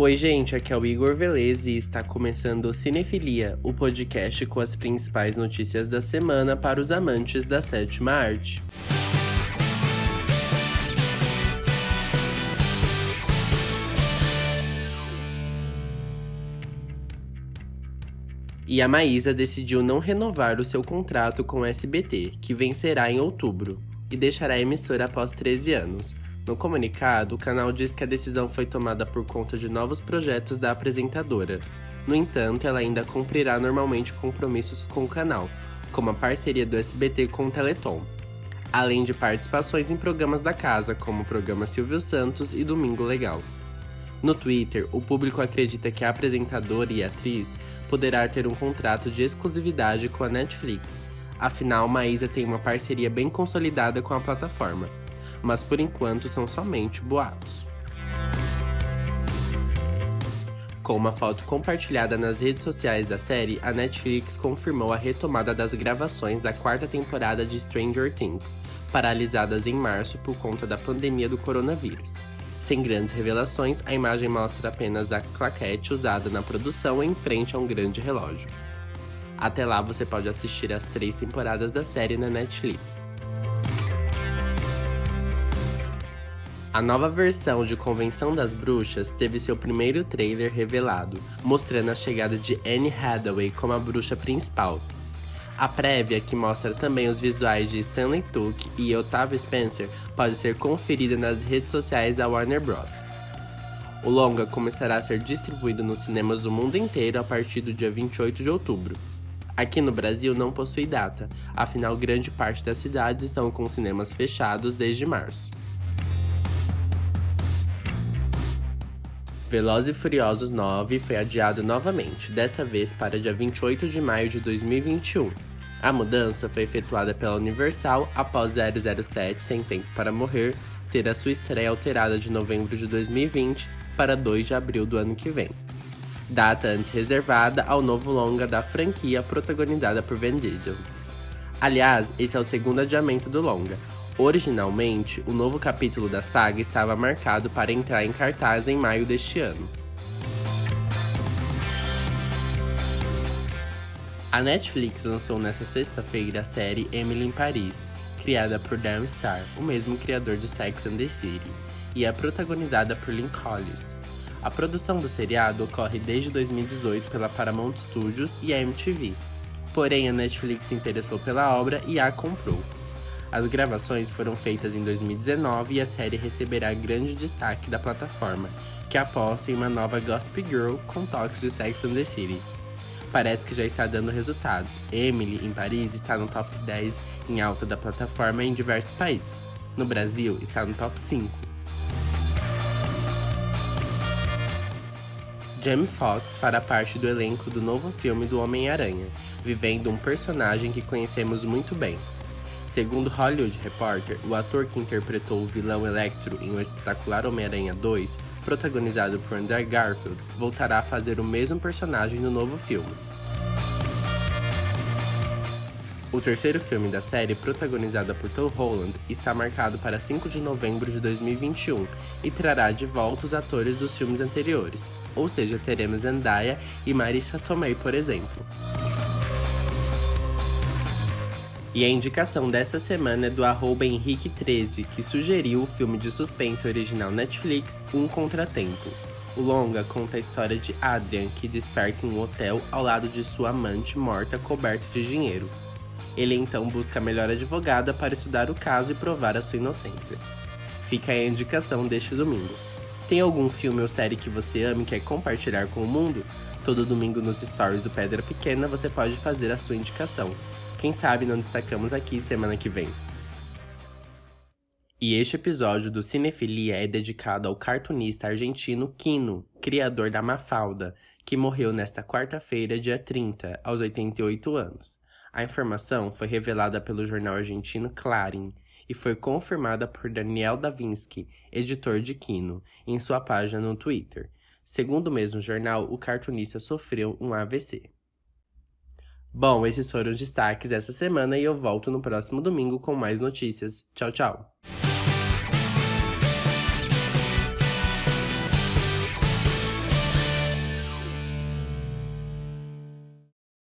Oi, gente, aqui é o Igor Velez e está começando o Cinefilia, o podcast com as principais notícias da semana para os amantes da sétima arte. E a Maísa decidiu não renovar o seu contrato com o SBT, que vencerá em outubro, e deixará a emissora após 13 anos. No comunicado, o canal diz que a decisão foi tomada por conta de novos projetos da apresentadora. No entanto, ela ainda cumprirá normalmente compromissos com o canal, como a parceria do SBT com o Teleton, além de participações em programas da casa, como o programa Silvio Santos e Domingo Legal. No Twitter, o público acredita que a apresentadora e atriz poderá ter um contrato de exclusividade com a Netflix. Afinal, Maísa tem uma parceria bem consolidada com a plataforma. Mas por enquanto são somente boatos. Com uma foto compartilhada nas redes sociais da série, a Netflix confirmou a retomada das gravações da quarta temporada de Stranger Things, paralisadas em março por conta da pandemia do coronavírus. Sem grandes revelações, a imagem mostra apenas a claquete usada na produção em frente a um grande relógio. Até lá você pode assistir as três temporadas da série na Netflix. A nova versão de Convenção das Bruxas teve seu primeiro trailer revelado, mostrando a chegada de Anne Hathaway como a bruxa principal, a prévia, que mostra também os visuais de Stanley Tucci e Otávio Spencer, pode ser conferida nas redes sociais da Warner Bros. O longa começará a ser distribuído nos cinemas do mundo inteiro a partir do dia 28 de outubro. Aqui no Brasil não possui data, afinal grande parte das cidades estão com cinemas fechados desde março. Velozes e Furiosos 9 foi adiado novamente, dessa vez para dia 28 de maio de 2021. A mudança foi efetuada pela Universal após 007 Sem Tempo para Morrer ter a sua estreia alterada de novembro de 2020 para 2 de abril do ano que vem. Data antes reservada ao novo longa da franquia protagonizada por Vin Diesel. Aliás, esse é o segundo adiamento do longa, Originalmente, o novo capítulo da saga estava marcado para entrar em cartaz em maio deste ano. A Netflix lançou nesta sexta-feira a série Emily em Paris, criada por Dan Starr, o mesmo criador de Sex and the City, e é protagonizada por Lynn Collins. A produção do seriado ocorre desde 2018 pela Paramount Studios e a MTV. Porém, a Netflix se interessou pela obra e a comprou. As gravações foram feitas em 2019 e a série receberá grande destaque da plataforma, que aposta em uma nova Gossip Girl com toques de Sex and the City. Parece que já está dando resultados. Emily, em Paris, está no top 10 em alta da plataforma em diversos países. No Brasil, está no top 5. Jamie Foxx fará parte do elenco do novo filme do Homem-Aranha, vivendo um personagem que conhecemos muito bem, Segundo Hollywood Reporter, o ator que interpretou o vilão Electro em O Espetacular Homem-Aranha 2, protagonizado por Andrew Garfield, voltará a fazer o mesmo personagem no novo filme. O terceiro filme da série, protagonizada por Tom Holland, está marcado para 5 de novembro de 2021 e trará de volta os atores dos filmes anteriores, ou seja, teremos Zendaya e Marissa Tomei, por exemplo. E a indicação desta semana é do arroba Henrique13, que sugeriu o filme de suspense original Netflix Um Contratempo. O longa conta a história de Adrian, que desperta em um hotel ao lado de sua amante morta coberta de dinheiro. Ele então busca a melhor advogada para estudar o caso e provar a sua inocência. Fica aí a indicação deste domingo. Tem algum filme ou série que você ama e quer compartilhar com o mundo? Todo domingo nos stories do Pedra Pequena você pode fazer a sua indicação. Quem sabe não destacamos aqui semana que vem. E este episódio do Cinefilia é dedicado ao cartunista argentino Quino, criador da Mafalda, que morreu nesta quarta-feira, dia 30, aos 88 anos. A informação foi revelada pelo jornal argentino Clarín e foi confirmada por Daniel Davinsky, editor de Quino, em sua página no Twitter. Segundo o mesmo jornal, o cartunista sofreu um AVC. Bom, esses foram os destaques dessa semana e eu volto no próximo domingo com mais notícias. Tchau, tchau!